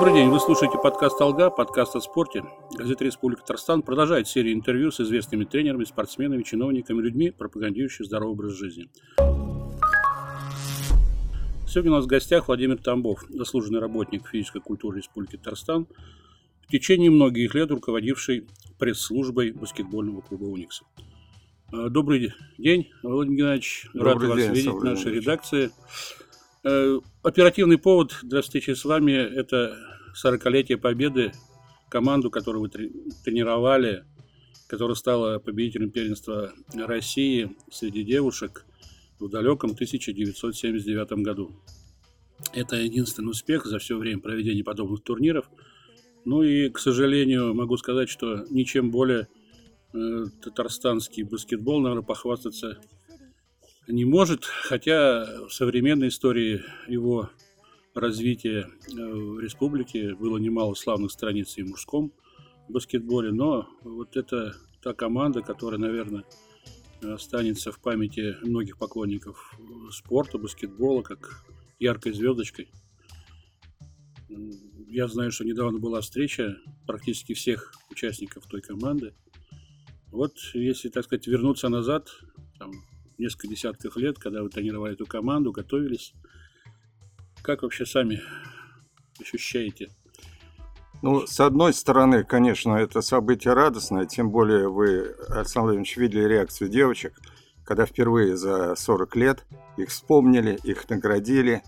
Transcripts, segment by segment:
Добрый день, вы слушаете подкаст «Алга», подкаст о спорте. Газета «Республика Татарстан» продолжает серию интервью с известными тренерами, спортсменами, чиновниками, людьми, пропагандирующими здоровый образ жизни. Сегодня у нас в гостях Владимир Тамбов, заслуженный работник физической культуры Республики Татарстан, в течение многих лет руководивший пресс-службой баскетбольного клуба «Уникс». А, добрый день, Владимир Геннадьевич. Добрый Рад день, вас видеть в нашей редакции. Э, оперативный повод для встречи с вами – это 40-летие победы, команду, которую вы тренировали, которая стала победителем первенства России среди девушек в далеком 1979 году. Это единственный успех за все время проведения подобных турниров. Ну и, к сожалению, могу сказать, что ничем более э, татарстанский баскетбол, наверное, похвастаться не может, хотя в современной истории его развития э, в республике было немало славных страниц и в мужском баскетболе, но вот это та команда, которая, наверное, останется в памяти многих поклонников спорта, баскетбола, как яркой звездочкой. Я знаю, что недавно была встреча практически всех участников той команды. Вот если, так сказать, вернуться назад, там, несколько десятков лет, когда вы тренировали эту команду, готовились. Как вообще сами ощущаете? Ну, с одной стороны, конечно, это событие радостное, тем более вы, Александр Владимирович, видели реакцию девочек, когда впервые за 40 лет их вспомнили, их наградили,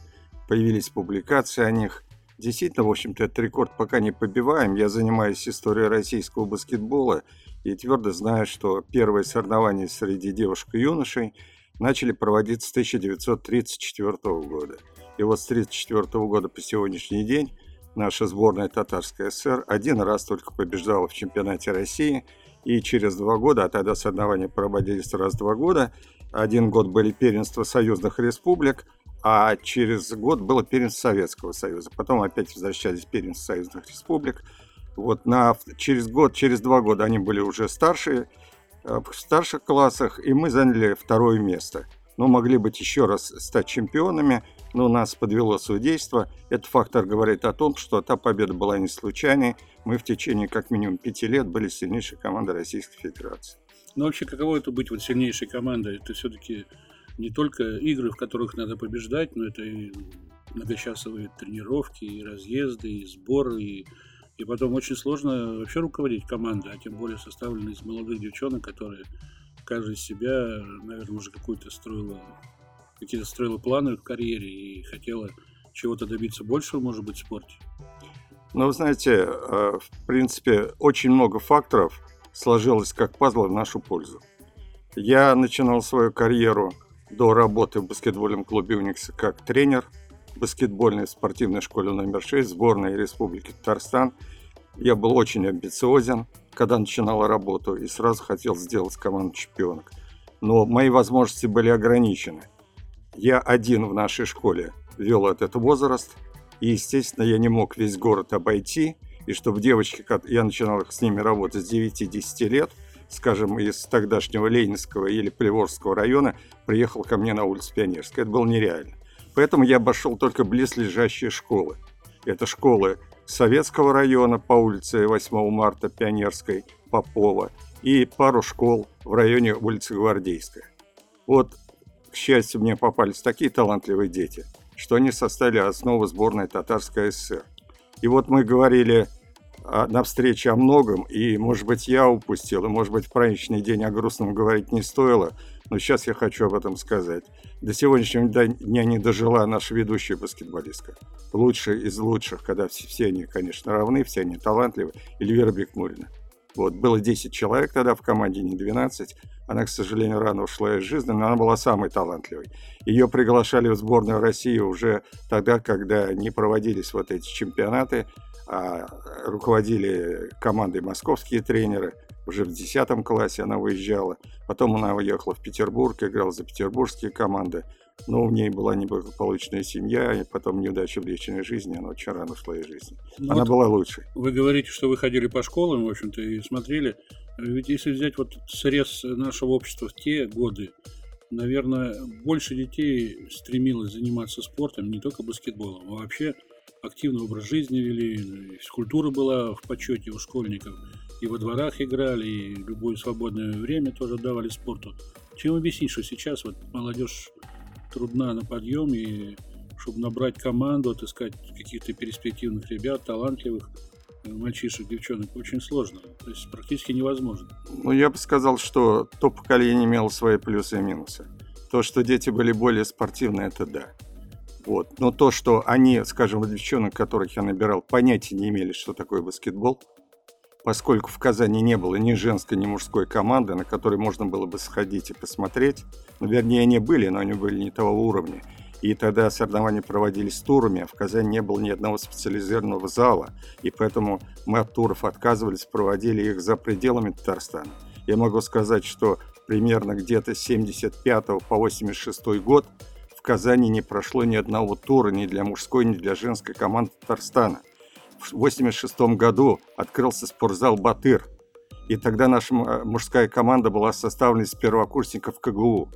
появились публикации о них. Действительно, в общем-то, этот рекорд пока не побиваем. Я занимаюсь историей российского баскетбола и твердо знаю, что первые соревнования среди девушек и юношей начали проводиться с 1934 года. И вот с 1934 года по сегодняшний день наша сборная Татарская ССР один раз только побеждала в чемпионате России, и через два года, а тогда соревнования проводились раз в два года, один год были первенства союзных республик, а через год было первенство Советского Союза. Потом опять возвращались первенства союзных республик. Вот на, через год, через два года они были уже старшие, э, в старших классах, и мы заняли второе место. Но могли быть еще раз стать чемпионами, но нас подвело судейство. Этот фактор говорит о том, что та победа была не случайной. Мы в течение как минимум пяти лет были сильнейшей командой Российской Федерации. Ну вообще, каково это быть вот сильнейшей командой? Это все-таки не только игры, в которых надо побеждать, но это и многочасовые тренировки, и разъезды, и сборы, и, и потом очень сложно вообще руководить командой, а тем более составленной из молодых девчонок, которые каждая себя, наверное, уже какую-то строила, какие-то строила планы в карьере и хотела чего-то добиться большего, может быть, в спорте. Ну, вы знаете, э, в принципе, очень много факторов сложилось как пазл в нашу пользу. Я начинал свою карьеру до работы в баскетбольном клубе «Уникс» как тренер баскетбольной спортивной школе номер 6 сборной Республики Татарстан. Я был очень амбициозен, когда начинал работу, и сразу хотел сделать команду чемпионок. Но мои возможности были ограничены. Я один в нашей школе вел этот возраст, и, естественно, я не мог весь город обойти, и чтобы девочки, я начинал с ними работать с 9-10 лет – скажем, из тогдашнего Ленинского или Приворского района приехал ко мне на улицу Пионерская. Это было нереально. Поэтому я обошел только близлежащие школы. Это школы Советского района по улице 8 марта Пионерской, Попова и пару школ в районе улицы Гвардейская. Вот, к счастью, мне попались такие талантливые дети, что они составили основу сборной Татарской ССР. И вот мы говорили на встрече о многом, и, может быть, я упустил, и, может быть, в праздничный день о грустном говорить не стоило, но сейчас я хочу об этом сказать. До сегодняшнего дня не дожила наша ведущая баскетболистка. Лучшая из лучших, когда все, все они, конечно, равны, все они талантливы, Эльвира Бекмурина. Вот, было 10 человек тогда в команде, не 12. Она, к сожалению, рано ушла из жизни, но она была самой талантливой. Ее приглашали в сборную России уже тогда, когда не проводились вот эти чемпионаты, а руководили командой московские тренеры. Уже в 10 классе она выезжала. Потом она уехала в Петербург, играла за петербургские команды. Но у ней была неблагополучная семья, и потом неудача в личной жизни, она очень рано ушла из жизни. Ну, она вот была лучшей. Вы говорите, что вы ходили по школам, в общем-то, и смотрели. Ведь если взять вот срез нашего общества в те годы, наверное, больше детей стремилось заниматься спортом, не только баскетболом, а вообще активный образ жизни вели, физкультура была в почете у школьников, и во дворах играли, и любое свободное время тоже давали спорту. Чем объяснить, что сейчас вот молодежь трудна на подъем, и чтобы набрать команду, отыскать каких-то перспективных ребят, талантливых, э, мальчишек, девчонок, очень сложно. То есть практически невозможно. Ну, я бы сказал, что то поколение имело свои плюсы и минусы. То, что дети были более спортивные, это да. Вот. Но то, что они, скажем, девчонок, которых я набирал, понятия не имели, что такое баскетбол, поскольку в Казани не было ни женской, ни мужской команды, на которой можно было бы сходить и посмотреть. Ну, вернее, они были, но они были не того уровня. И тогда соревнования проводились турами, а в Казани не было ни одного специализированного зала, и поэтому мы от туров отказывались, проводили их за пределами Татарстана. Я могу сказать, что примерно где-то с 75 по 86 год в Казани не прошло ни одного тура ни для мужской, ни для женской команды Татарстана. В 86 году открылся спортзал «Батыр», и тогда наша мужская команда была составлена из первокурсников КГУ.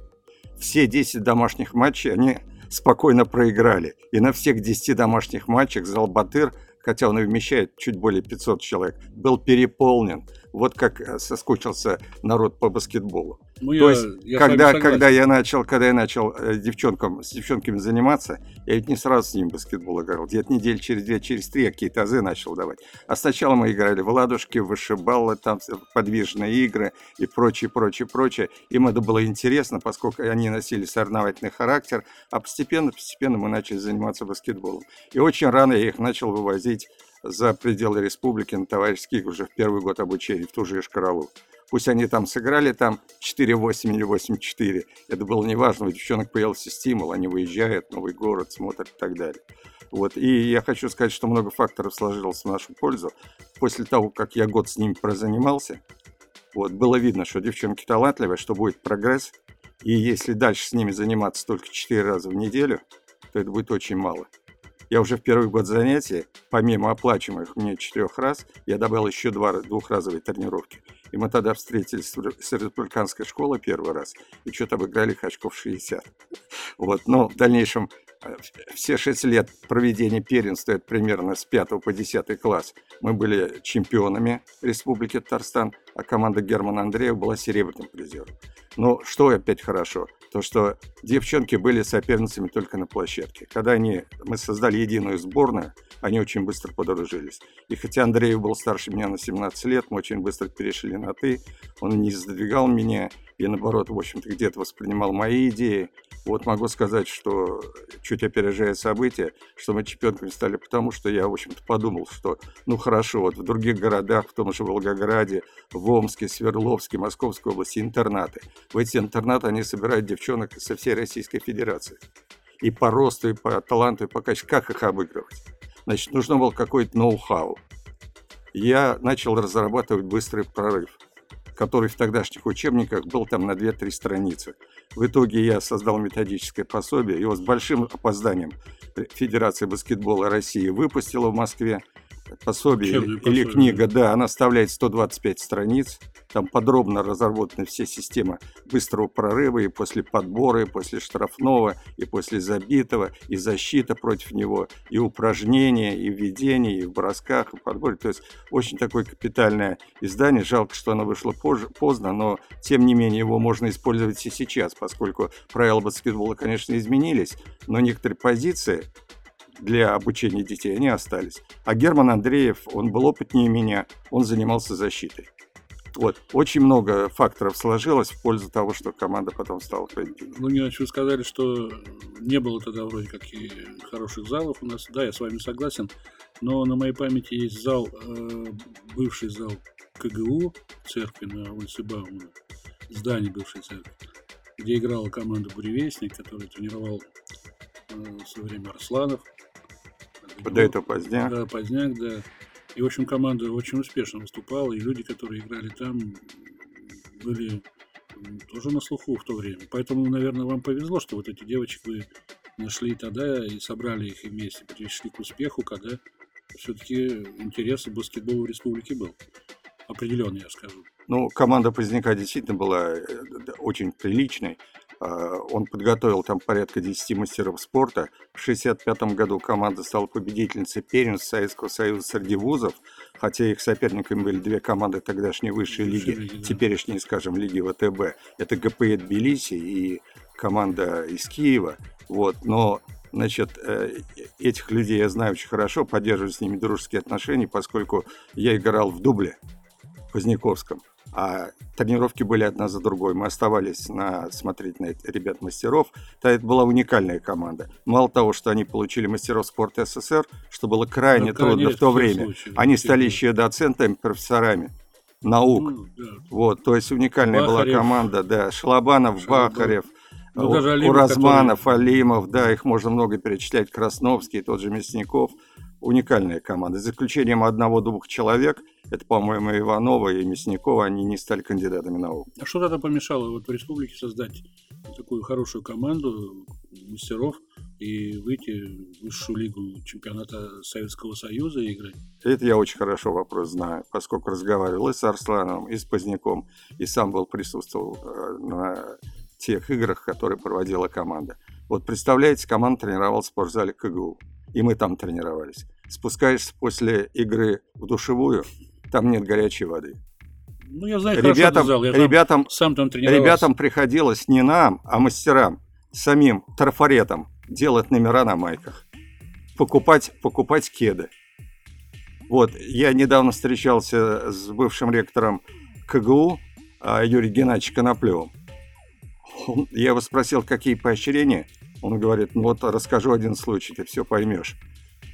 Все 10 домашних матчей они спокойно проиграли. И на всех 10 домашних матчах зал «Батыр», хотя он и вмещает чуть более 500 человек, был переполнен. Вот как э, соскучился народ по баскетболу. Ну, То я, есть, я когда, когда я начал, когда я начал э, девчонкам, с девчонками заниматься, я ведь не сразу с ним баскетбол играл. Где-то недель через две, через три я какие-то азы начал давать. А сначала мы играли в ладушки, вышибалы, там подвижные игры и прочее, прочее, прочее. Им это было интересно, поскольку они носили соревновательный характер. А постепенно, постепенно мы начали заниматься баскетболом. И очень рано я их начал вывозить за пределы республики на товарищеских уже в первый год обучения, в ту же Ишкаралу. Пусть они там сыграли там 4-8 или 8-4. Это было неважно, у девчонок появился стимул, они выезжают, новый город, смотрят и так далее. Вот. И я хочу сказать, что много факторов сложилось в нашу пользу. После того, как я год с ними прозанимался, вот, было видно, что девчонки талантливые, что будет прогресс. И если дальше с ними заниматься только 4 раза в неделю, то это будет очень мало. Я уже в первый год занятий, помимо оплачиваемых мне четырех раз, я добавил еще два двухразовые тренировки. И мы тогда встретились с республиканской школой первый раз, и что-то обыграли их очков 60. Вот. Но в дальнейшем э, все шесть лет проведения первенства, это примерно с 5 по 10 класс, мы были чемпионами Республики Татарстан, а команда Германа Андреева была серебряным призером. Но что опять хорошо, то что девчонки были соперницами только на площадке. Когда они, мы создали единую сборную, они очень быстро подружились. И хотя Андреев был старше меня на 17 лет, мы очень быстро перешли на «ты». Он не задвигал меня и, наоборот, в общем-то, где-то воспринимал мои идеи. Вот могу сказать, что чуть опережая события, что мы чемпионками стали потому, что я, в общем-то, подумал, что, ну, хорошо, вот в других городах, в том же Волгограде, в Омске, Свердловске, Московской области интернаты. В эти интернаты они собирают девчонок со всей Российской Федерации. И по росту, и по таланту, и по качеству. Как их обыгрывать? Значит, нужно было какой-то ноу-хау. Я начал разрабатывать быстрый прорыв, который в тогдашних учебниках был там на 2-3 страницы. В итоге я создал методическое пособие, его с большим опозданием Федерация баскетбола России выпустила в Москве – пособие или пособие. книга, да, она составляет 125 страниц. Там подробно разработаны все системы быстрого прорыва и после подбора, и после штрафного, и после забитого, и защита против него, и упражнения, и введение, и в бросках, и в подборе. То есть очень такое капитальное издание. Жалко, что оно вышло позже, поздно, но тем не менее его можно использовать и сейчас, поскольку правила баскетбола, конечно, изменились, но некоторые позиции для обучения детей, они остались. А Герман Андреев, он был опытнее меня, он занимался защитой. Вот. Очень много факторов сложилось в пользу того, что команда потом стала победителем. Ну, не вы сказали, что не было тогда вроде как и хороших залов у нас. Да, я с вами согласен. Но на моей памяти есть зал, э, бывший зал КГУ, церкви на улице Баумана, здание бывшей церкви, где играла команда «Буревестник», который тренировал э, в свое время Арсланов. До этого Поздняк. Да, Поздняк, да. И, в общем, команда очень успешно выступала, и люди, которые играли там, были тоже на слуху в то время. Поэтому, наверное, вам повезло, что вот эти девочек вы нашли тогда и собрали их вместе, пришли к успеху, когда все-таки интерес к баскетболу в республике был. Определенный, я скажу. Ну, команда Поздняка действительно была э, очень приличной. А, он подготовил там порядка 10 мастеров спорта. В 1965 году команда стала победительницей первенства Советского Союза среди вузов, хотя их соперниками были две команды тогдашней высшей лиги, лиги да. теперешней, скажем, лиги ВТБ. Это ГПЭ Тбилиси и команда из Киева. Вот. Но Значит, э, этих людей я знаю очень хорошо, поддерживаю с ними дружеские отношения, поскольку я играл в дубле Поздняковском. А тренировки были одна за другой. Мы оставались на, смотреть на ребят-мастеров. Это была уникальная команда. Мало того, что они получили мастеров спорта СССР, что было крайне ну, трудно в то время, случае, они стали еще доцентами, профессорами наук. Ну, да. Вот, то есть уникальная Бахарев. была команда, да, Шлабанов, Шалабан. Бахарев, ну, Алимов, Уразманов, который... Алимов, да, их можно много перечислять, Красновский, тот же Мясников. Уникальная команда. За исключением одного-двух человек, это, по-моему, Иванова и Мясникова, они не стали кандидатами наук. А что тогда помешало вот в республике создать такую хорошую команду мастеров и выйти в высшую лигу чемпионата Советского Союза и играть? Это я очень хорошо вопрос знаю, поскольку разговаривал и с Арсланом, и с Поздняком, и сам был присутствовал э, на тех играх, которые проводила команда. Вот представляете, команда тренировалась в спортзале КГУ, и мы там тренировались. Спускаешься после игры в душевую, там нет горячей воды. Ну, я знаю, ребятам, зал. Я ребятам, там, сам там тренировался. Ребятам приходилось не нам, а мастерам, самим трафаретам делать номера на майках, покупать, покупать кеды. Вот, я недавно встречался с бывшим ректором КГУ а, Юрием Геннадьевичем Коноплевым. Он, я его спросил, какие поощрения. Он говорит, ну вот расскажу один случай, ты все поймешь.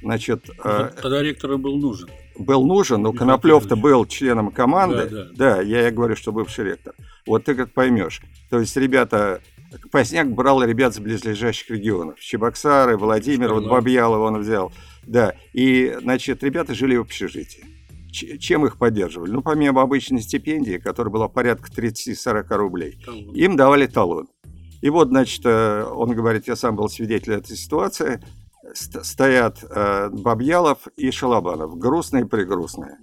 Значит, э, Тогда ректору был нужен. Был нужен, но Коноплев-то был членом команды. Да, да. да, я, я говорю, что бывший ректор. Вот ты как поймешь. То есть ребята, Поздняк брал ребят с близлежащих регионов. Чебоксары, Владимир, Что, вот Бабьялова он взял. Да, и, значит, ребята жили в общежитии чем их поддерживали? Ну, помимо обычной стипендии, которая была порядка 30-40 рублей, талон. им давали талон. И вот, значит, э, он говорит, я сам был свидетелем этой ситуации, стоят э, Бабьялов и Шалабанов, грустные-прегрустные.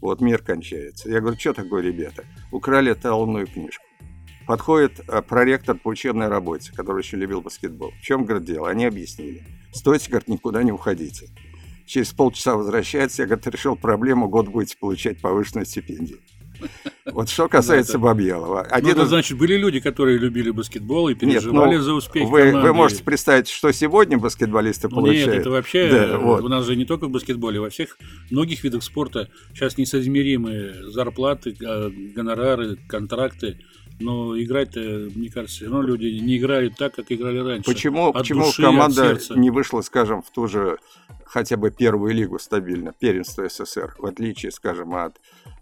Вот мир кончается. Я говорю, что такое, ребята? Украли талонную книжку. Подходит э, проректор по учебной работе, который еще любил баскетбол. В чем, говорит, дело? Они объяснили. Стойте, говорит, никуда не уходите через полчаса возвращается, я, говорит, решил проблему, год будете получать повышенную стипендию. Вот что касается Бабьялова. Ну, Один ну, это значит, были люди, которые любили баскетбол и переживали Нет, ну, за успех вы, команды. Вы можете представить, что сегодня баскетболисты ну, получают. Нет, это вообще, да, вот. у нас же не только в баскетболе, во всех многих видах спорта сейчас несоизмеримые зарплаты, гонорары, контракты. Но играть-то, мне кажется, все равно люди не играют так, как играли раньше. Почему, почему души, команда не вышла, скажем, в ту же хотя бы первую лигу стабильно, первенство СССР, в отличие, скажем, от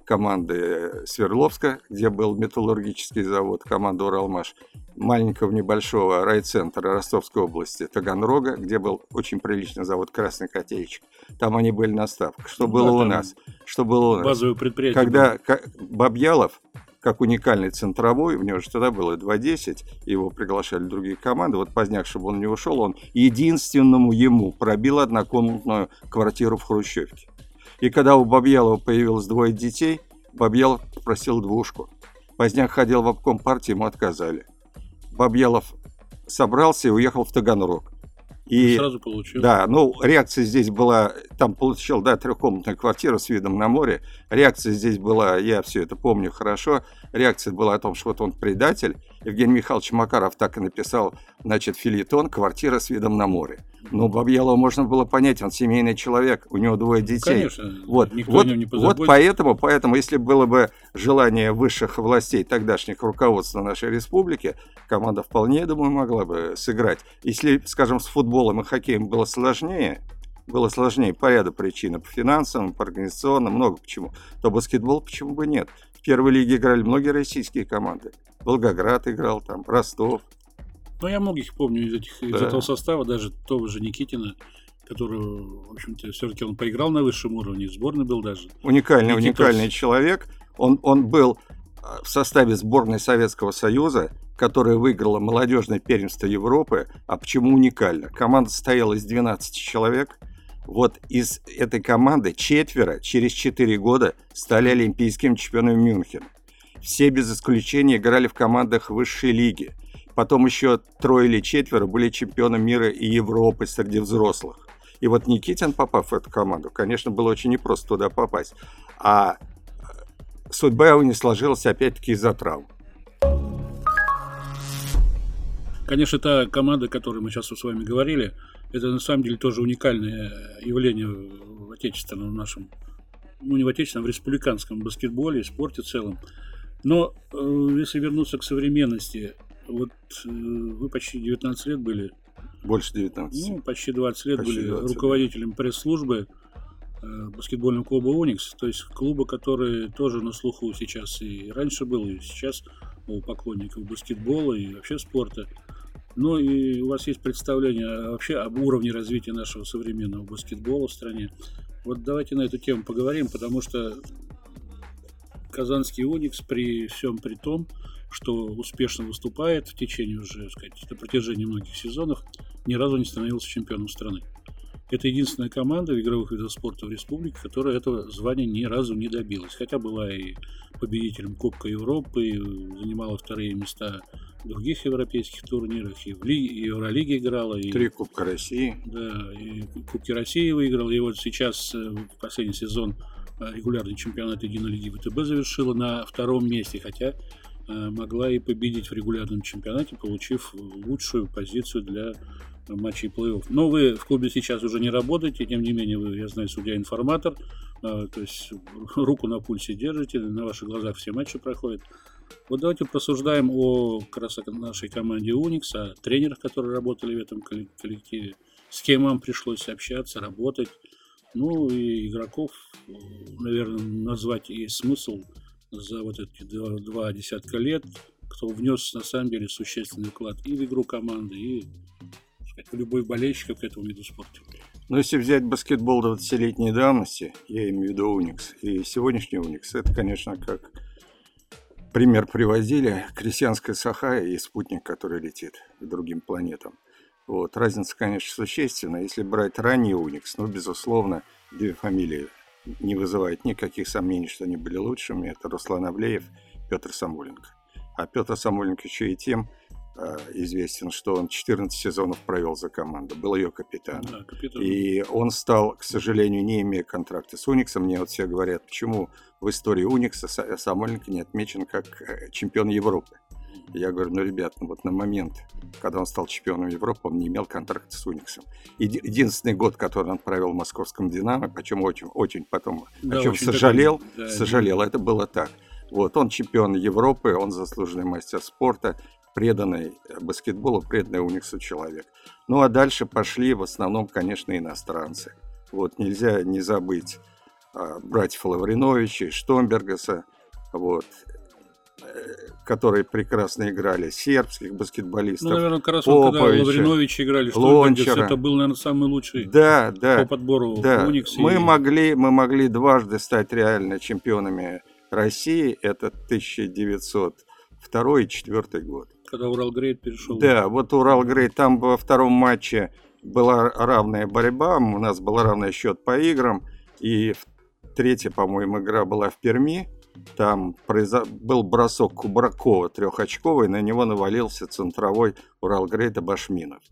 команды Свердловска, где был металлургический завод, команда Уралмаш, маленького небольшого райцентра Ростовской области, Таганрога, где был очень приличный завод Красный Котельчик. Там они были на ставках. Что было да, у нас? Что было у нас? Базовое предприятие. Когда. Бабьялов как уникальный центровой, у него же тогда было 2.10, его приглашали другие команды, вот поздняк, чтобы он не ушел, он единственному ему пробил однокомнатную квартиру в Хрущевке. И когда у Бабьялова появилось двое детей, Бабьялов попросил двушку. Поздняк ходил в обком партии, ему отказали. Бабьялов собрался и уехал в Таганрог. И, сразу получил. Да, ну, реакция здесь была, там получил, да, трехкомнатную квартиру с видом на море. Реакция здесь была, я все это помню хорошо, реакция была о том, что вот он предатель. Евгений Михайлович Макаров так и написал, значит, филитон «Квартира с видом на море». Ну, Бабьялова можно было понять, он семейный человек, у него двое детей. Конечно, вот, вот, не вот поэтому, поэтому, если было бы желание высших властей тогдашних руководства нашей республики, команда вполне, я думаю, могла бы сыграть. Если, скажем, с футболом и хоккеем было сложнее, было сложнее по ряду причин, по финансовым, по организационным, много почему, то баскетбол почему бы нет. В первой лиге играли многие российские команды. Волгоград играл там, Ростов, ну, я многих помню из, этих, да. из этого состава, даже того же Никитина, который, в общем-то, все-таки он поиграл на высшем уровне, сборный был даже. Уникальный, Никитос. уникальный человек. Он, он был а, в составе сборной Советского Союза, которая выиграла молодежное первенство Европы. А почему уникально? Команда состояла из 12 человек. Вот из этой команды четверо через 4 года стали олимпийскими чемпионами Мюнхена. Все без исключения играли в командах высшей лиги. Потом еще трое или четверо были чемпионами мира и Европы среди взрослых. И вот Никитин, попав в эту команду, конечно, было очень непросто туда попасть. А судьба его не сложилась опять-таки из-за травм. Конечно, та команда, о которой мы сейчас с вами говорили, это на самом деле тоже уникальное явление в отечественном нашем, ну не в отечественном, в республиканском баскетболе, спорте в целом. Но э, если вернуться к современности, вот э, вы почти 19 лет были. Больше 19. Ну, почти 20 лет почти были 20 руководителем пресс-службы э, баскетбольного клуба «Уникс», то есть клуба, который тоже на слуху сейчас и раньше был, и сейчас у поклонников баскетбола и вообще спорта. Ну и у вас есть представление вообще об уровне развития нашего современного баскетбола в стране. Вот давайте на эту тему поговорим, потому что казанский «Уникс» при всем при том, что успешно выступает в течение уже, сказать, на протяжении многих сезонов, ни разу не становился чемпионом страны. Это единственная команда в игровых видах спорта в республике, которая этого звания ни разу не добилась. Хотя была и победителем Кубка Европы, занимала вторые места в других европейских турнирах, и в Лиге, и Евролиге играла. И, Три Кубка России. Да, и Кубки России выиграла. И вот сейчас, э, в последний сезон, э, регулярный чемпионат Единой Лиги ВТБ завершила на втором месте, хотя э, могла и победить в регулярном чемпионате, получив лучшую позицию для матчей плей-офф. Но вы в клубе сейчас уже не работаете, тем не менее, вы, я знаю, судья-информатор, то есть руку на пульсе держите, на ваших глазах все матчи проходят. Вот давайте просуждаем о как нашей команде Unix, о тренерах, которые работали в этом коллективе, с кем вам пришлось общаться, работать. Ну и игроков, наверное, назвать есть смысл за вот эти два, два десятка лет, кто внес на самом деле существенный вклад и в игру команды, и сказать, любой болельщик к этому виду спорта. Но ну, если взять баскетбол 20-летней давности, я имею в виду Уникс, и сегодняшний Уникс, это, конечно, как пример привозили крестьянская саха и спутник, который летит к другим планетам. Вот. Разница, конечно, существенная. Если брать ранний Уникс, ну, безусловно, две фамилии не вызывают никаких сомнений, что они были лучшими. Это Руслан Авлеев, Петр Самойленко. А Петр Самойленко еще и тем, известен, что он 14 сезонов провел за команду, был ее капитаном. Да, капитан. И он стал, к сожалению, не имея контракта с Униксом. Мне вот все говорят, почему в истории Уникса Самойленко не отмечен как э, чемпион Европы. Я говорю, ну, ребят, ну вот на момент, когда он стал чемпионом Европы, он не имел контракта с Униксом. Единственный год, который он провел в московском «Динамо», почему очень, очень потом, да, о чем очень сожалел, да, сожалел, это было так. Вот, он чемпион Европы, он заслуженный мастер спорта, преданный баскетболу, преданный Униксу человек. Ну а дальше пошли в основном, конечно, иностранцы. Вот нельзя не забыть а, братьев Лавриновича, Штомбергаса, вот, э, которые прекрасно играли, сербских баскетболистов. Ну, наверное, как раз вот, когда Лавринович играли, Штомбергас, это был, наверное, самый лучший да, да, по подбору да. Уникс. Мы, и... могли, мы могли дважды стать реально чемпионами России, это 1902 и 1904 год. Когда Уралгрейд перешел. Да, вот Уралгрейд, там во втором матче была равная борьба, у нас был равный счет по играм, и третья, по-моему, игра была в Перми, там произо... был бросок Кубракова трехочковый, на него навалился центровой Уралгрейда Башминов.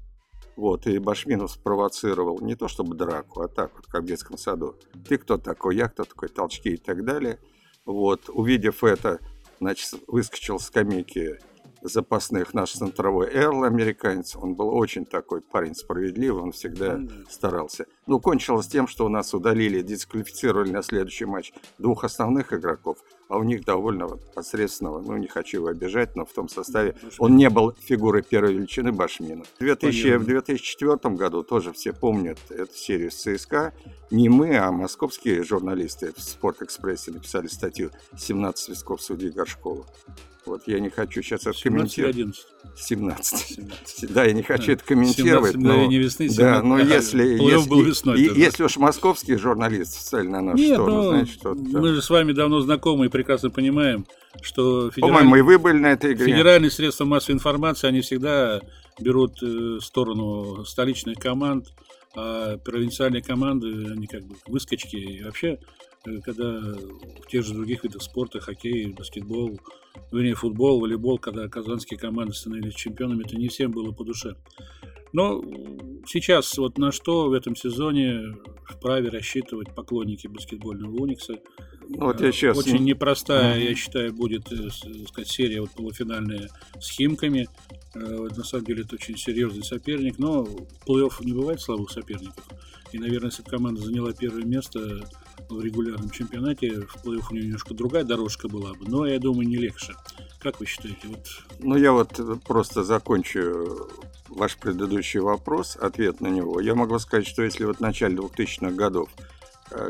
Вот, и Башминов спровоцировал не то чтобы драку, а так вот, как в детском саду. Ты кто такой, я кто такой, толчки и так далее. Вот, увидев это, значит, выскочил с скамейки запасных наш центровой Эрл, американец. Он был очень такой парень справедливый, он всегда старался. Ну, кончилось тем, что у нас удалили, дисквалифицировали на следующий матч двух основных игроков, а у них довольно посредственного, ну, не хочу его обижать, но в том составе он не был фигурой первой величины Башмина. В, 2000, в 2004 году, тоже все помнят эту серию с ЦСКА, не мы, а московские журналисты в «Спорт-экспрессе» написали статью «17 свистков судьи Горшкова». Вот я не хочу сейчас это комментировать. 17. 17. Да, я не хочу да. это комментировать. 17 но, весны, 17, да, но если, если, весной, и, если уж московские журналисты встали на нашу Нет, сторону, ну, значит, что Мы же с вами давно знакомы и прекрасно понимаем, что и вы были на этой игре. Федеральные средства массовой информации, они всегда берут э, сторону столичных команд, а провинциальные команды, они как бы выскочки. И вообще э, когда в тех же других видах спорта, хоккей, баскетбол, вернее, футбол, волейбол, когда казанские команды становились чемпионами, это не всем было по душе. Но сейчас вот на что в этом сезоне вправе рассчитывать поклонники баскетбольного Уникса? Вот я сейчас... Очень непростая, я считаю, будет э, сказать, серия вот полуфинальная с Химками. Э, на самом деле это очень серьезный соперник, но плей-офф не бывает слабых соперников. И, наверное, если бы команда заняла первое место в регулярном чемпионате, в плей-офф у нее немножко другая дорожка была бы, но, я думаю, не легче. Как вы считаете? Вот... Ну, я вот просто закончу ваш предыдущий вопрос, ответ на него. Я могу сказать, что если вот в начале 2000-х годов э,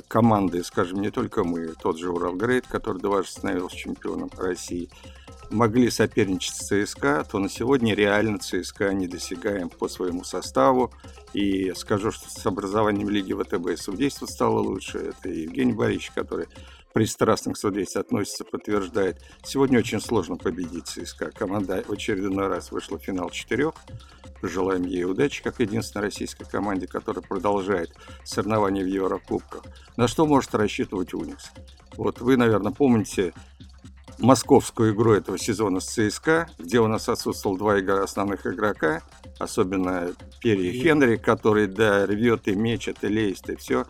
команды, скажем, не только мы, тот же Уралгрейд, который дважды становился чемпионом России, могли соперничать с ЦСКА, то на сегодня реально ЦСКА недосягаем по своему составу. И скажу, что с образованием Лиги ВТБ судейство стало лучше. Это Евгений Борисович, который пристрастно к судейству относится, подтверждает. Сегодня очень сложно победить ЦСКА. Команда в очередной раз вышла в финал четырех. Желаем ей удачи, как единственной российской команде, которая продолжает соревнования в Еврокубках. На что может рассчитывать Уникс? Вот вы, наверное, помните московскую игру этого сезона с ЦСКА, где у нас отсутствовал два игра основных игрока, особенно Перри Хенри, который, да, рвет и мечет, и лезет, и все.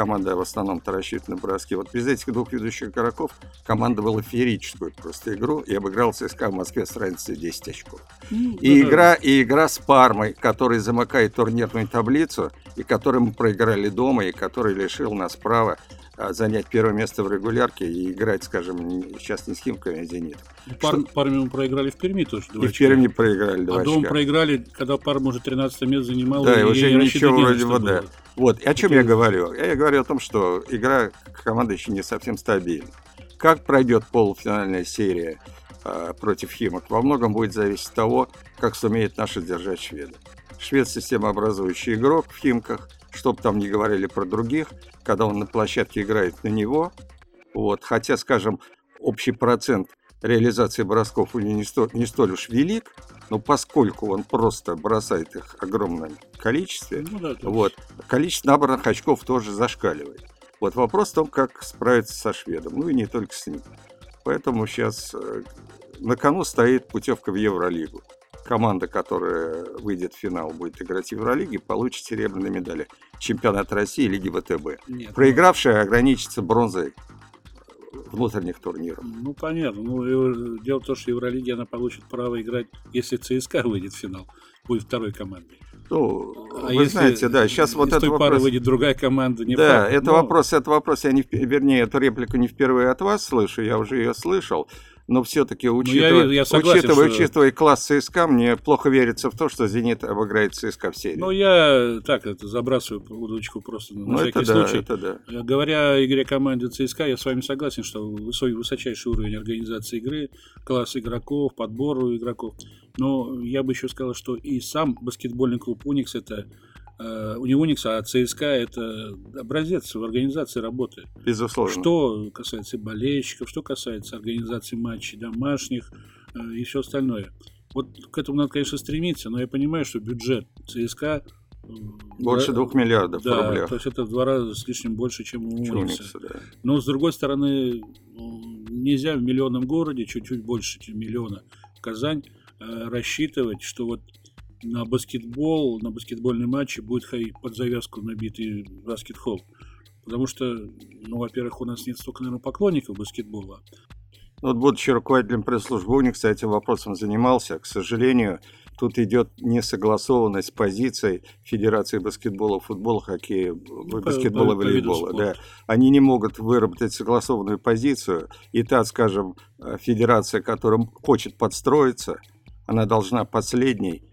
Команда в основном-то рассчитывает на броски. Вот без этих двух ведущих игроков команда была феерическую просто игру и обыграл ЦСКА в Москве с разницей 10 очков. Mm, и, да, игра, и игра с Пармой, который замыкает турнирную таблицу, и которой мы проиграли дома, и который лишил нас права занять первое место в регулярке и играть, скажем, сейчас не с Химками, а Зенитом. Ну, Пар, что... Парме мы проиграли в Перми тоже. И в Перми проиграли два А дом проиграли, когда Парма уже 13 место занимал. Да, и, и уже ничего вроде вода. Вот, и о чем я говорю? Я говорю о том, что игра команды еще не совсем стабильна. Как пройдет полуфинальная серия э, против Химок, во многом будет зависеть от того, как сумеет наши держать шведы. Швед системообразующий игрок в Химках – чтобы там не говорили про других, когда он на площадке играет на него. Вот. Хотя, скажем, общий процент реализации бросков у него не, сто, не столь уж велик, но поскольку он просто бросает их в огромном количестве, ну, да, вот, количество набранных очков тоже зашкаливает. Вот вопрос в том, как справиться со шведом, ну и не только с ним. Поэтому сейчас э, на кону стоит путевка в Евролигу команда, которая выйдет в финал, будет играть в Евролиге, получит серебряные медали. Чемпионат России, Лиги ВТБ. Нет, Проигравшая ограничится бронзой внутренних турниров. Ну, понятно. Ну, дело в том, что Евролиге она получит право играть, если ЦСКА выйдет в финал, будет второй командой. Ну, а вы знаете, да, сейчас вот это вопрос... пары выйдет другая команда, не Да, факт, это но... вопрос, это вопрос, я не, вернее, эту реплику не впервые от вас слышу, я уже ее слышал но все-таки, учитывая, ну, я, я согласен, учитывая, что... учитывая класс ЦСКА, мне плохо верится в то, что «Зенит» обыграет ЦСКА в серии. Ну, я так это забрасываю удочку просто на ну, всякий это случай. Да, это да. Э, говоря о игре команды ЦСКА, я с вами согласен, что высокий, высочайший уровень организации игры, класс игроков, подбору игроков. Но я бы еще сказал, что и сам баскетбольный клуб «Уникс» — это у него Уникса, а ЦСКА это образец в организации работы. Безусловно. Что касается болельщиков, что касается организации матчей домашних э, и все остальное. Вот к этому надо, конечно, стремиться, но я понимаю, что бюджет ЦСКА э, больше двух миллиардов да, рублей. То есть это в два раза с лишним больше, чем у Уникса. Да. Но с другой стороны, нельзя в миллионном городе, чуть-чуть больше, чем миллиона Казань, рассчитывать, что вот на баскетбол, на баскетбольные матчи будет ходить под завязку набитый баскет-холл. Потому что, ну, во-первых, у нас нет столько, наверное, поклонников баскетбола. Вот будучи руководителем пресс-службы УНИ, кстати, этим вопросом занимался. К сожалению, тут идет несогласованность позиций Федерации баскетбола, футбола, хоккея, ну, баскетбола, по, волейбола. Да. Они не могут выработать согласованную позицию. И та, скажем, федерация, которая хочет подстроиться, она должна последней Э,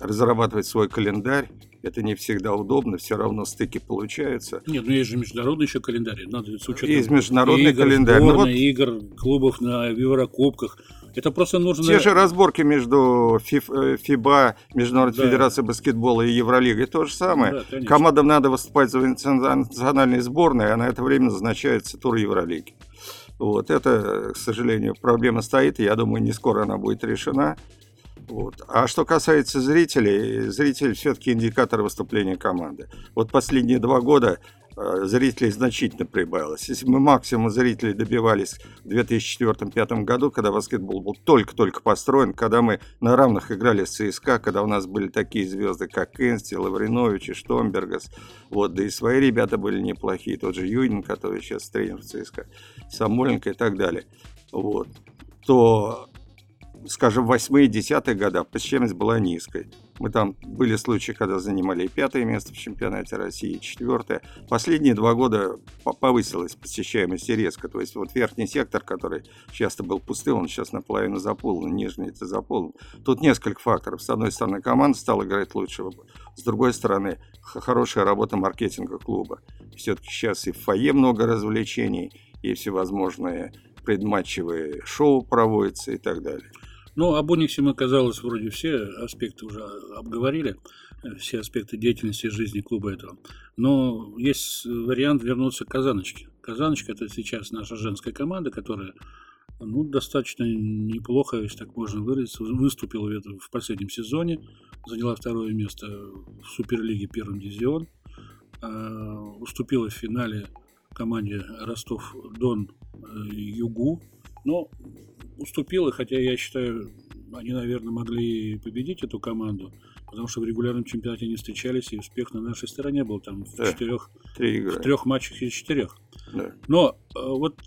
разрабатывать свой календарь. Это не всегда удобно, все равно стыки получаются. Нет, ну есть же международный еще календарь. Надо с учетом есть международный игр, календарь. Сборной, ну, вот... игр, клубов на Еврокубках. Это просто нужно... Те же разборки между ФИБА, э, Международной да. Федерацией баскетбола и Евролигой, то же самое. Да, Командам надо выступать за национальные сборные, а на это время назначается тур Евролиги. Вот это, к сожалению, проблема стоит, и я думаю, не скоро она будет решена. Вот. А что касается зрителей, зритель все-таки индикатор выступления команды. Вот последние два года Э, зрителей значительно прибавилось. Если мы максимум зрителей добивались в 2004-2005 году, когда баскетбол был только-только построен, когда мы на равных играли с ЦСКА, когда у нас были такие звезды, как Кенсти, Лавринович и Штомбергас, вот, да и свои ребята были неплохие, тот же Юдин, который сейчас тренер в ЦСКА, Самойленко и так далее, вот, то скажем, восьмые, десятые года посещаемость была низкой. Мы там были случаи, когда занимали пятое место в чемпионате России, четвертое. Последние два года повысилась посещаемость резко. То есть вот верхний сектор, который часто был пустым, он сейчас наполовину заполнен, нижний это заполнен. Тут несколько факторов. С одной стороны, команда стала играть лучше. С другой стороны, хорошая работа маркетинга клуба. Все-таки сейчас и в фойе много развлечений, и всевозможные предматчевые шоу проводятся и так далее. Ну, об Униксе мы, казалось, вроде все аспекты уже обговорили, э, все аспекты деятельности жизни клуба этого. Но есть вариант вернуться к Казаночке. Казаночка – это сейчас наша женская команда, которая ну, достаточно неплохо, если так можно выразиться, выступила в последнем сезоне, заняла второе место в Суперлиге первым дивизион, а, уступила в финале команде Ростов-Дон э, Югу, но уступила, хотя я считаю, они, наверное, могли победить эту команду, потому что в регулярном чемпионате они встречались, и успех на нашей стороне был там в, да, четырех, в трех матчах из четырех. Да. Но э, вот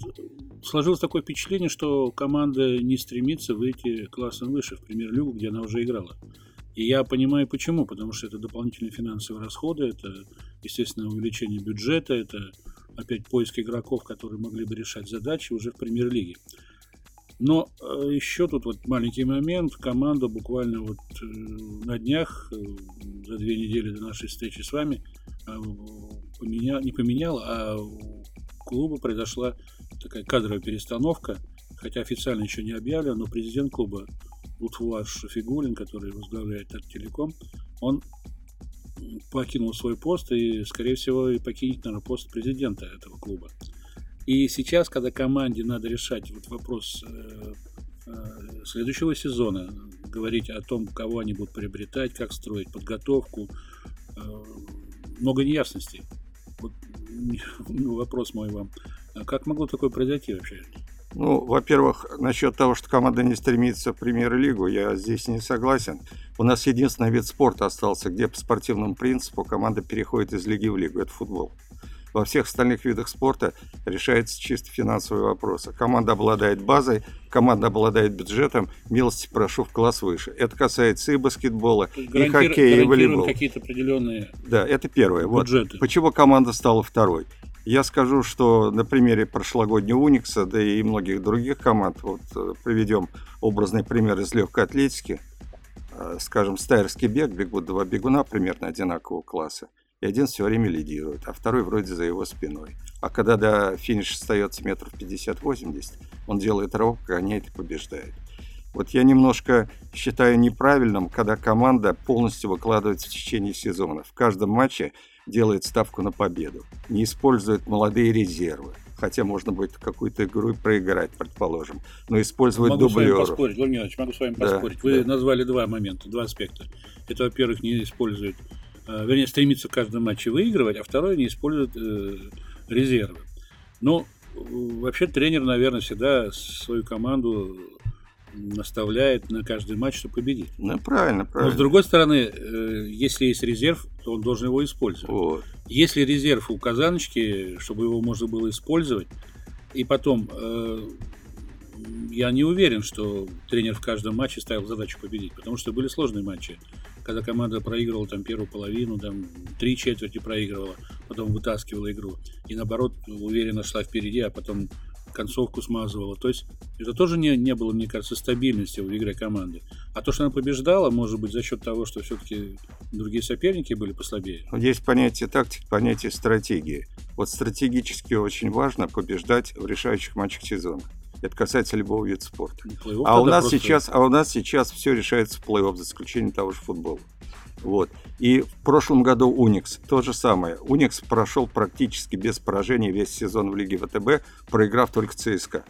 сложилось такое впечатление, что команда не стремится выйти классом выше в премьер-лигу, где она уже играла. И я понимаю почему, потому что это дополнительные финансовые расходы, это, естественно, увеличение бюджета, это опять поиск игроков, которые могли бы решать задачи уже в премьер-лиге. Но э, еще тут вот маленький момент. Команда буквально вот э, на днях, э, за две недели до нашей встречи с вами, поменя... не поменяла, а у клуба произошла такая кадровая перестановка, хотя официально еще не объявлено, но президент клуба Лутфуаш Шафигулин, который возглавляет Телеком, он покинул свой пост и, скорее всего, и покинет, наверное, пост президента этого клуба. И сейчас, когда команде надо решать вот вопрос э, э, следующего сезона, говорить о том, кого они будут приобретать, как строить подготовку, э, много неясностей. Вот вопрос мой вам. А как могло такое произойти вообще? Ну, во-первых, насчет того, что команда не стремится в премьер-лигу, я здесь не согласен. У нас единственный вид спорта остался, где по спортивному принципу команда переходит из лиги в лигу. Это футбол. Во всех остальных видах спорта решается чисто финансовые вопросы. Команда обладает базой, команда обладает бюджетом, милости прошу в класс выше. Это касается и баскетбола, и хоккея, и волейбола. какие-то определенные Да, это первое. Бюджеты. Вот почему команда стала второй? Я скажу, что на примере прошлогоднего Уникса, да и многих других команд, вот э, приведем образный пример из легкой атлетики, э, скажем, стайерский бег, бегут два бегуна примерно одинакового класса и один все время лидирует, а второй вроде за его спиной. А когда до финиша остается метров 50-80, он делает рывок, гоняет и побеждает. Вот я немножко считаю неправильным, когда команда полностью выкладывается в течение сезона. В каждом матче делает ставку на победу, не использует молодые резервы. Хотя можно будет какую-то игру проиграть, предположим. Но использовать могу дублеров. Могу с вами поспорить, Владимир Иванович, могу с вами да, поспорить. Вы да. назвали два момента, два аспекта. Это, во-первых, не использует вернее, стремится в каждом матче выигрывать, а второй не использует э, резервы. Ну, вообще тренер, наверное, всегда свою команду наставляет на каждый матч, чтобы победить. Ну, правильно, правильно. Но с другой стороны, э, если есть резерв, то он должен его использовать. Вот. Если резерв у Казаночки, чтобы его можно было использовать, и потом э, я не уверен, что тренер в каждом матче ставил задачу победить, потому что были сложные матчи когда команда проигрывала там первую половину, там три четверти проигрывала, потом вытаскивала игру. И наоборот, уверенно шла впереди, а потом концовку смазывала. То есть это тоже не, не было, мне кажется, стабильности в игре команды. А то, что она побеждала, может быть, за счет того, что все-таки другие соперники были послабее. Есть понятие тактики, понятие стратегии. Вот стратегически очень важно побеждать в решающих матчах сезона. Это касается любого вида спорта. А у, нас просто... сейчас, а у нас сейчас все решается в плей-офф, за исключением того же футбола. Вот. И в прошлом году Уникс то же самое. Уникс прошел практически без поражений весь сезон в Лиге ВТБ, проиграв только ЦСКА.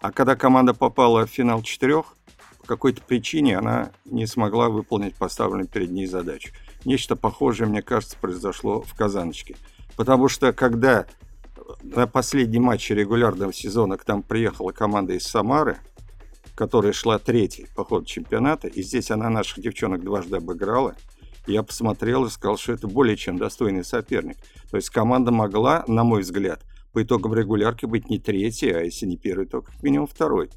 А когда команда попала в финал четырех, по какой-то причине она не смогла выполнить поставленную перед ней задачу. Нечто похожее, мне кажется, произошло в Казаночке. Потому что когда на последний матч регулярного сезона к нам приехала команда из Самары, которая шла третьей по ходу чемпионата, и здесь она наших девчонок дважды обыграла, я посмотрел и сказал, что это более чем достойный соперник. То есть команда могла, на мой взгляд, по итогам регулярки быть не третьей, а если не первой, то как минимум второй.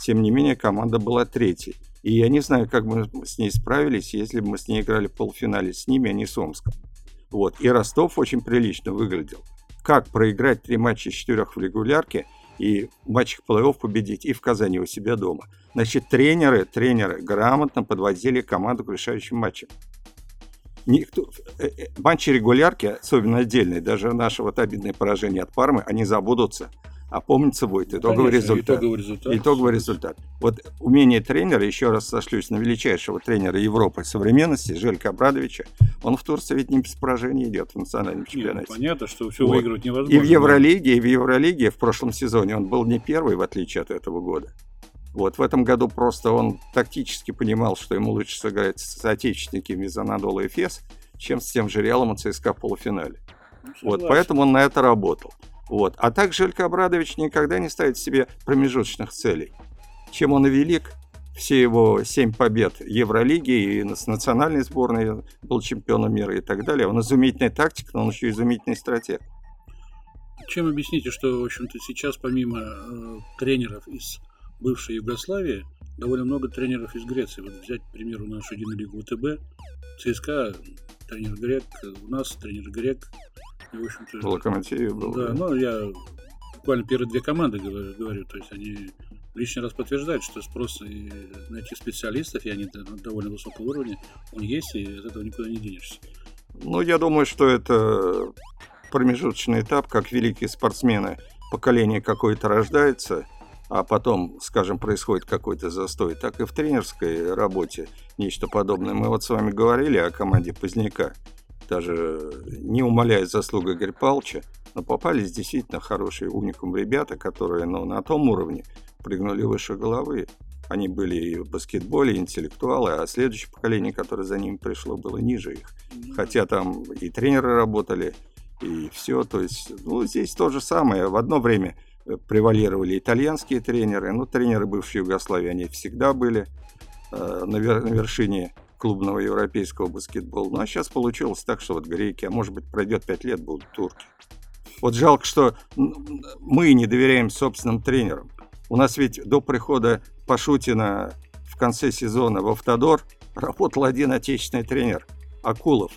Тем не менее, команда была третьей. И я не знаю, как мы с ней справились, если бы мы с ней играли в полуфинале с ними, а не с Омском. Вот. И Ростов очень прилично выглядел. Как проиграть три матча из четырех в регулярке и в матчах плей-офф победить и в Казани у себя дома. Значит, тренеры, тренеры грамотно подводили команду к решающим матчам. Никто, э, э, матчи регулярки, особенно отдельные, даже наше вот обидное поражение от Пармы, они забудутся а помнится будет итоговый Конечно, результат. Итоговый результат. Итоговый результат. Вот умение тренера, еще раз сошлюсь на величайшего тренера Европы современности, Желька Абрадовича, он в Турции ведь не без поражения идет в национальном чемпионате. Нет, понятно, что все вот. выигрывать невозможно. И в Евролиге, и в Евролиге в прошлом сезоне он был не первый, в отличие от этого года. Вот в этом году просто он тактически понимал, что ему лучше сыграть с соотечественниками из Анадола и Фес, чем с тем же Реалом и ЦСКА в полуфинале. Ну, вот, поэтому он на это работал. Вот. А также Илька Абрадович никогда не ставит себе промежуточных целей. Чем он и велик, все его семь побед Евролиги и с национальной сборной был чемпионом мира и так далее. Он изумительный тактик, но он еще изумительный стратег. Чем объясните, что, в общем-то, сейчас помимо э, тренеров из бывшей Югославии, довольно много тренеров из Греции. Вот взять, к примеру, нашу единую лигу ВТБ, ЦСКА, тренер грек, у нас тренер грек, и, в общем-то... Локомотиве был. Да, да, ну, я буквально первые две команды говорю, говорю, то есть они лишний раз подтверждают, что спрос и на этих специалистов, и они довольно высокого уровня, он есть, и от этого никуда не денешься. Ну, я думаю, что это промежуточный этап, как великие спортсмены, поколение какое-то рождается, а потом, скажем, происходит какой-то застой, так и в тренерской работе нечто подобное. Мы вот с вами говорили о команде Поздняка даже не умаляя заслуг Игоря Павловича, но попались действительно хорошие уникум ребята, которые ну, на том уровне прыгнули выше головы. Они были и в баскетболе, и интеллектуалы, а следующее поколение, которое за ними пришло, было ниже их. Хотя там и тренеры работали, и все. То есть, ну, здесь то же самое. В одно время э, превалировали итальянские тренеры, ну, тренеры бывшей Югославии, они всегда были э, на, вер- на вершине клубного европейского баскетбола. Ну а сейчас получилось так, что вот греки, а может быть пройдет пять лет, будут турки. Вот жалко, что мы не доверяем собственным тренерам. У нас ведь до прихода Пашутина в конце сезона в Автодор работал один отечественный тренер Акулов.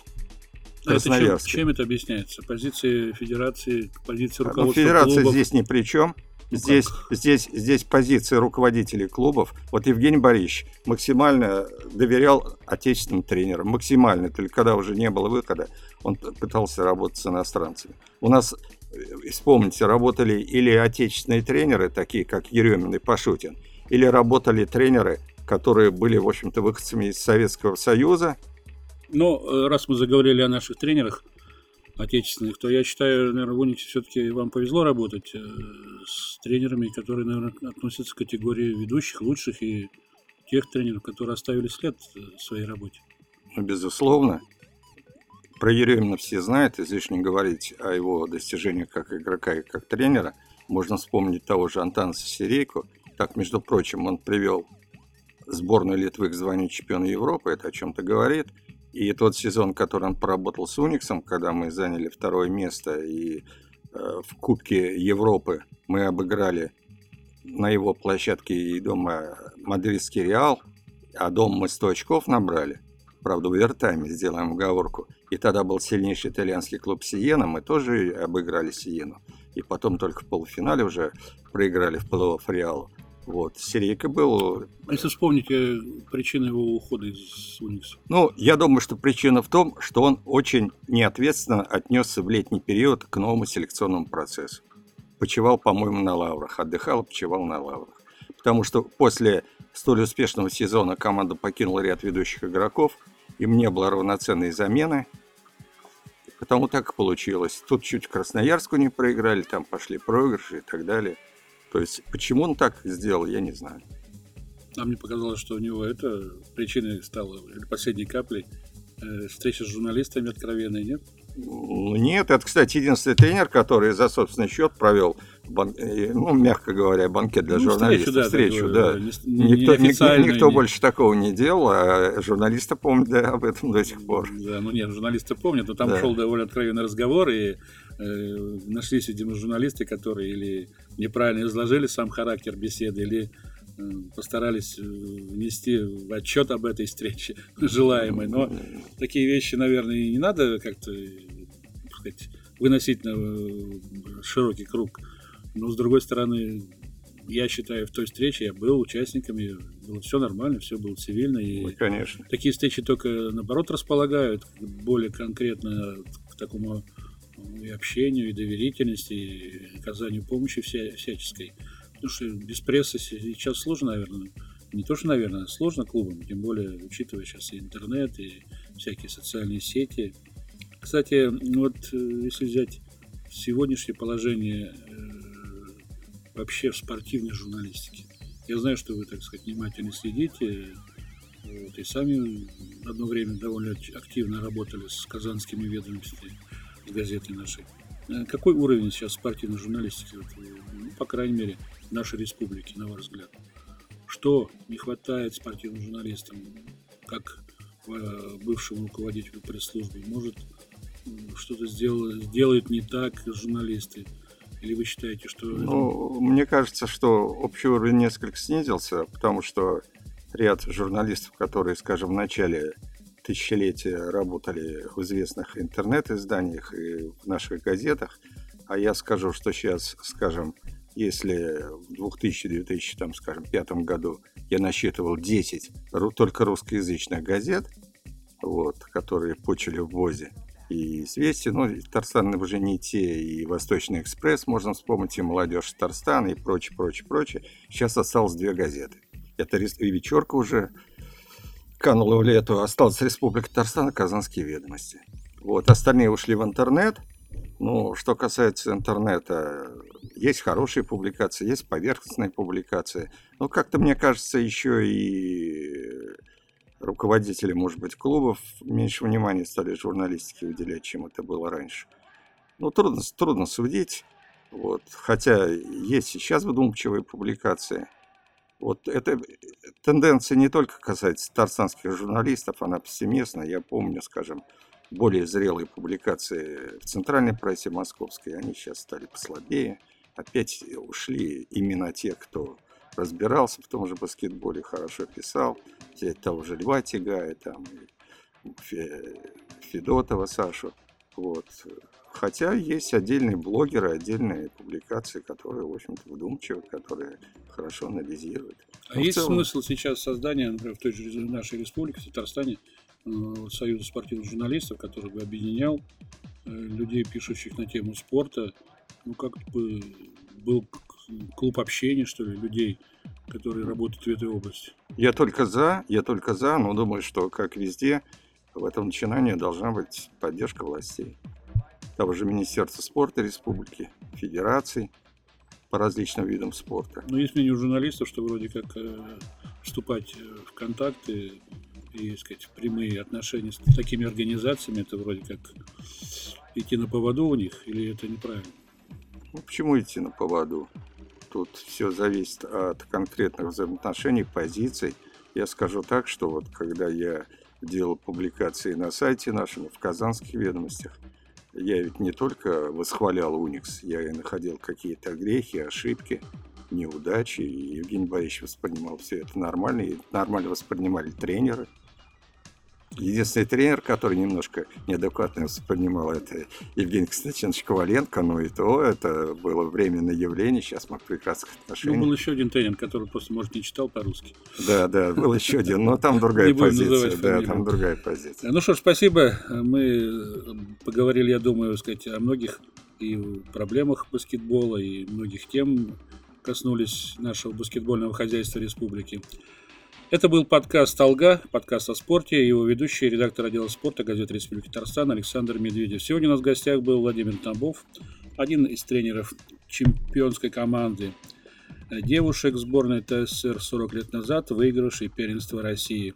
А это чем, чем это объясняется? Позиции федерации, позиции руководства ну, Федерация клубов? здесь ни при чем. Ну здесь, здесь, здесь позиция руководителей клубов. Вот Евгений Борисович максимально доверял отечественным тренерам. Максимально. Только когда уже не было выхода, он пытался работать с иностранцами. У нас, э, вспомните, работали или отечественные тренеры, такие как Еремин и Пашутин, или работали тренеры, которые были, в общем-то, выходцами из Советского Союза. Но э, раз мы заговорили о наших тренерах, отечественных, то я считаю, наверное, в Униксе все-таки вам повезло работать э, с тренерами, которые, наверное, относятся к категории ведущих, лучших и тех тренеров, которые оставили след в своей работе. Ну, безусловно. Про Еремина все знают, излишне говорить о его достижениях как игрока и как тренера. Можно вспомнить того же Антанса Сирейко. Так, между прочим, он привел сборную Литвы к званию чемпиона Европы, это о чем-то говорит – и тот сезон, который он поработал с Униксом, когда мы заняли второе место, и э, в Кубке Европы мы обыграли на его площадке и дома мадридский Реал, а дом мы 100 очков набрали. Правда, в овертайме сделаем оговорку. И тогда был сильнейший итальянский клуб Сиена, мы тоже обыграли Сиену. И потом только в полуфинале уже проиграли в плей-офф Реалу. Вот, Серейка был... А если вспомните причину его ухода из Уникса? Ну, я думаю, что причина в том, что он очень неответственно отнесся в летний период к новому селекционному процессу. Почевал, по-моему, на лаврах. Отдыхал, почевал на лаврах. Потому что после столь успешного сезона команда покинула ряд ведущих игроков, им не было равноценной замены. Потому так и получилось. Тут чуть Красноярску не проиграли, там пошли проигрыши и так далее. То есть, почему он так сделал, я не знаю. А мне показалось, что у него это причиной стала, или последней каплей, э, встреча с журналистами откровенной, нет? Ну, нет, это, кстати, единственный тренер, который за собственный счет провел, бан... Э, ну, мягко говоря, банкет для ну, журналистов. Встречу, да. Встречу, да. Не, никто, не никто не... больше такого не делал, а журналисты помнят да, об этом до сих пор. Да, ну нет, журналисты помнят, но там да. шел довольно откровенный разговор, и нашлись, видимо, журналисты, которые или неправильно изложили сам характер беседы, или Э, постарались э, внести в отчет об этой встрече желаемой. Но такие вещи, наверное, и не надо как-то сказать, выносить на э, широкий круг. Но, с другой стороны, я считаю, в той встрече я был участником, и было все нормально, все было цивильно. И ну, конечно. Такие встречи только, наоборот, располагают более конкретно к такому и общению, и доверительности, и оказанию помощи вся, всяческой. Потому что без прессы сейчас сложно, наверное. Не то, что, наверное, сложно клубам, тем более, учитывая сейчас и интернет, и всякие социальные сети. Кстати, вот э, если взять сегодняшнее положение э, вообще в спортивной журналистике, я знаю, что вы, так сказать, внимательно следите, вот, и сами одно время довольно активно работали с казанскими ведомостями, с газетой нашей. Э, какой уровень сейчас спортивной журналистики, вот, ну, по крайней мере, нашей республики, на ваш взгляд? Что не хватает спортивным журналистам, как э, бывшему руководителю пресс-службы? Может, что-то сделают, сделают не так журналисты? Или вы считаете, что... Ну, мне кажется, что общий уровень несколько снизился, потому что ряд журналистов, которые, скажем, в начале тысячелетия работали в известных интернет-изданиях и в наших газетах, а я скажу, что сейчас, скажем, если в 2000-2000, там, скажем, пятом году я насчитывал 10 только русскоязычных газет, вот, которые почили в ВОЗе, и «Известия», ну, Татарстан уже не те, и «Восточный экспресс», можно вспомнить, и «Молодежь Татарстана», и прочее, прочее, прочее. Сейчас осталось две газеты. Это и «Вечерка» уже канула в лету, осталась «Республика Татарстан» и «Казанские ведомости». Вот, остальные ушли в интернет. Ну, что касается интернета, есть хорошие публикации, есть поверхностные публикации. Но как-то, мне кажется, еще и руководители, может быть, клубов меньше внимания стали журналистике уделять, чем это было раньше. Ну, трудно, трудно судить. Вот. Хотя есть сейчас выдумчивые публикации. Вот эта тенденция не только касается татарстанских журналистов, она повсеместна. Я помню, скажем, более зрелые публикации в центральной прессе московской, они сейчас стали послабее опять ушли именно те, кто разбирался в том же баскетболе, хорошо писал, взять того же Льва Тягая, там, Федотова Сашу. Вот. Хотя есть отдельные блогеры, отдельные публикации, которые, в общем-то, вдумчивы, которые хорошо анализируют. А Но есть целом... смысл сейчас создания, например, в той же нашей республике, в Татарстане, э, Союза спортивных журналистов, который бы объединял э, людей, пишущих на тему спорта, ну, как бы был клуб общения, что ли, людей, которые работают в этой области. Я только за, я только за, но думаю, что, как везде, в этом начинании должна быть поддержка властей. Того же Министерства спорта республики, федераций по различным видам спорта. Но есть мнение у журналистов, что вроде как э, вступать э, в контакты и, сказать, прямые отношения с такими организациями, это вроде как идти на поводу у них, или это неправильно? Ну, почему идти на поводу? Тут все зависит от конкретных взаимоотношений, позиций. Я скажу так, что вот когда я делал публикации на сайте нашем, в казанских ведомостях, я ведь не только восхвалял Уникс, я и находил какие-то грехи, ошибки, неудачи. И Евгений Борисович воспринимал все это нормально, и нормально воспринимали тренеры – Единственный тренер, который немножко неадекватно воспринимал, это Евгений Константинович Коваленко, но и то это было временное явление, сейчас мы в прекрасных отношениях. Ну, был еще один тренер, который просто, может, не читал по-русски. Да, да, был еще один, но там другая позиция. Да, там другая позиция. Ну что ж, спасибо. Мы поговорили, я думаю, сказать, о многих и проблемах баскетбола, и многих тем коснулись нашего баскетбольного хозяйства республики. Это был подкаст «Алга», подкаст о спорте, его ведущий, редактор отдела спорта газеты Республики Татарстан Александр Медведев. Сегодня у нас в гостях был Владимир Тамбов, один из тренеров чемпионской команды девушек сборной ТССР 40 лет назад, выигравшей первенство России.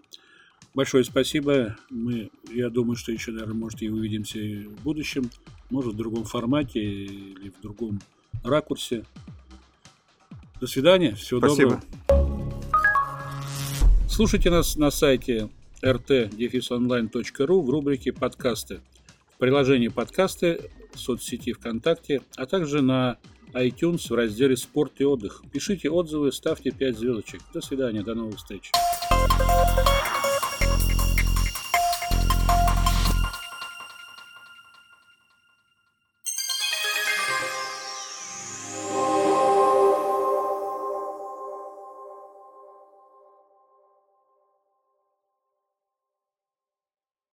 Большое спасибо. Мы, я думаю, что еще, наверное, может, и увидимся в будущем. Может, в другом формате или в другом ракурсе. До свидания. Всего Спасибо. доброго. Слушайте нас на сайте rt-online.ru в рубрике «Подкасты», в приложении «Подкасты», в соцсети ВКонтакте, а также на iTunes в разделе «Спорт и отдых». Пишите отзывы, ставьте 5 звездочек. До свидания, до новых встреч.